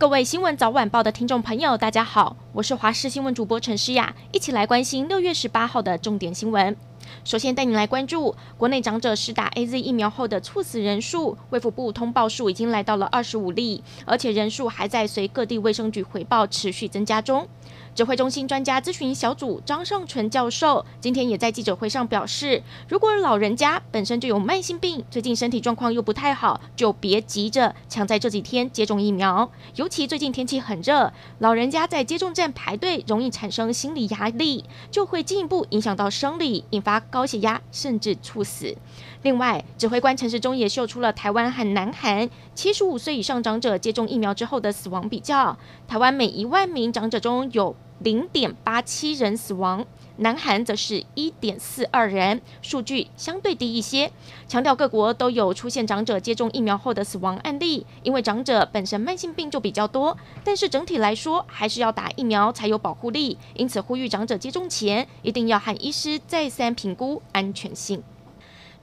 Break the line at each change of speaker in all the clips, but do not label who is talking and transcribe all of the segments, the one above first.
各位新闻早晚报的听众朋友，大家好，我是华视新闻主播陈诗雅，一起来关心六月十八号的重点新闻。首先带你来关注国内长者施打 AZ 疫苗后的猝死人数，卫福部通报数已经来到了二十五例，而且人数还在随各地卫生局回报持续增加中。指挥中心专家咨询小组张尚淳教授今天也在记者会上表示，如果老人家本身就有慢性病，最近身体状况又不太好，就别急着抢在这几天接种疫苗。尤其最近天气很热，老人家在接种站排队容易产生心理压力，就会进一步影响到生理，引发高血压甚至猝死。另外，指挥官陈时中也秀出了台湾和南韩七十五岁以上长者接种疫苗之后的死亡比较。台湾每一万名长者中有零点八七人死亡，南韩则是一点四二人，数据相对低一些。强调各国都有出现长者接种疫苗后的死亡案例，因为长者本身慢性病就比较多，但是整体来说还是要打疫苗才有保护力，因此呼吁长者接种前一定要和医师再三评估安全性。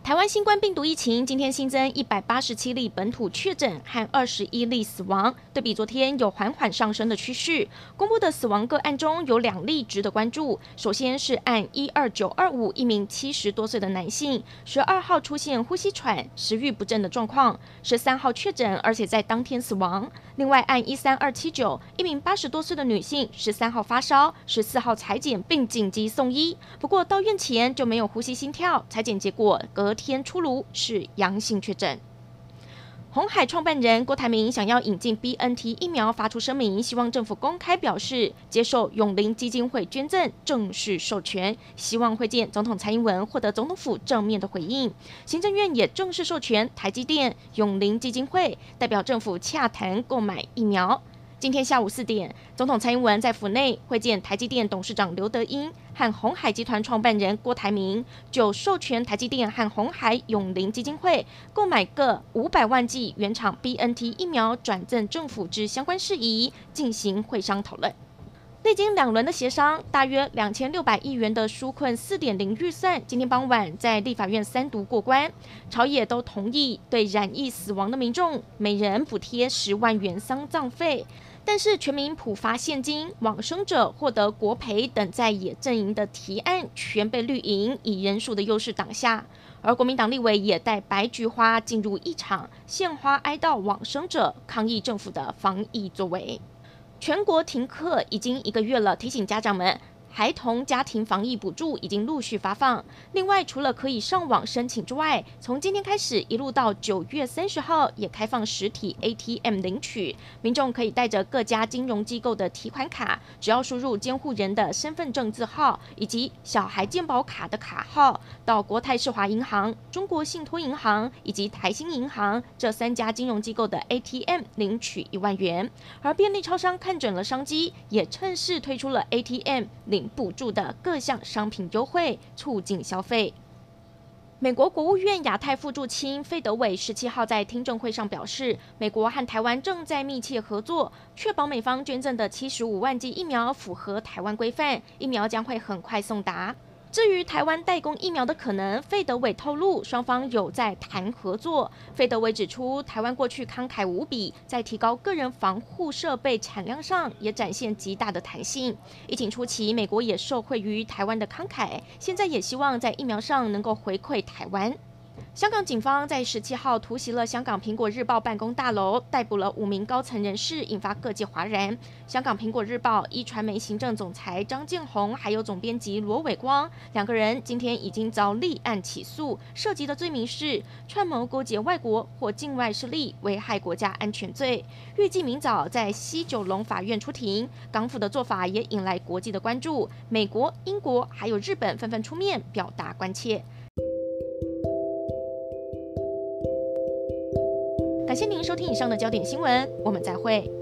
台湾新冠病毒疫情今天新增一百八十七例本土确诊和二十一例死亡，对比昨天有缓缓上升的趋势。公布的死亡个案中有两例值得关注，首先是按一二九二五一名七十多岁的男性，十二号出现呼吸喘、食欲不振的状况，十三号确诊，而且在当天死亡。另外按一三二七九一名八十多岁的女性，十三号发烧，十四号采检并紧急送医，不过到院前就没有呼吸心跳，采检结果隔天出炉是阳性确诊。红海创办人郭台铭想要引进 BNT 疫苗，发出声明，希望政府公开表示接受永龄基金会捐赠，正式授权，希望会见总统蔡英文，获得总统府正面的回应。行政院也正式授权台积电永龄基金会代表政府洽谈购买疫苗。今天下午四点，总统蔡英文在府内会见台积电董事长刘德英和鸿海集团创办人郭台铭，就授权台积电和鸿海永龄基金会购买各五百万剂原厂 BNT 疫苗转赠政府之相关事宜进行会商讨论。历经两轮的协商，大约两千六百亿元的纾困四点零预算，今天傍晚在立法院三读过关，朝野都同意对染疫死亡的民众每人补贴十万元丧葬费，但是全民普发现金、往生者获得国赔等在野阵营的提案全被绿营以人数的优势挡下，而国民党立委也带白菊花进入一场，献花哀悼往生者，抗议政府的防疫作为。全国停课已经一个月了，提醒家长们。孩童家庭防疫补助已经陆续发放。另外，除了可以上网申请之外，从今天开始一路到九月三十号，也开放实体 ATM 领取。民众可以带着各家金融机构的提款卡，只要输入监护人的身份证字号以及小孩健保卡的卡号，到国泰世华银行、中国信托银行以及台新银行这三家金融机构的 ATM 领取一万元。而便利超商看准了商机，也趁势推出了 ATM 领。补助的各项商品优惠，促进消费。美国国务院亚太副助卿费德伟十七号在听证会上表示，美国和台湾正在密切合作，确保美方捐赠的七十五万剂疫苗符合台湾规范，疫苗将会很快送达。至于台湾代工疫苗的可能，费德伟透露，双方有在谈合作。费德伟指出，台湾过去慷慨无比，在提高个人防护设备产量上也展现极大的弹性。疫情初期，美国也受惠于台湾的慷慨，现在也希望在疫苗上能够回馈台湾。香港警方在十七号突袭了香港苹果日报办公大楼，逮捕了五名高层人士，引发各界哗然。香港苹果日报一传媒行政总裁张建宏，还有总编辑罗伟光两个人，今天已经遭立案起诉，涉及的罪名是串谋勾结外国或境外势力，危害国家安全罪。预计明早在西九龙法院出庭。港府的做法也引来国际的关注，美国、英国还有日本纷纷出面表达关切。谢您收听以上的焦点新闻，我们再会。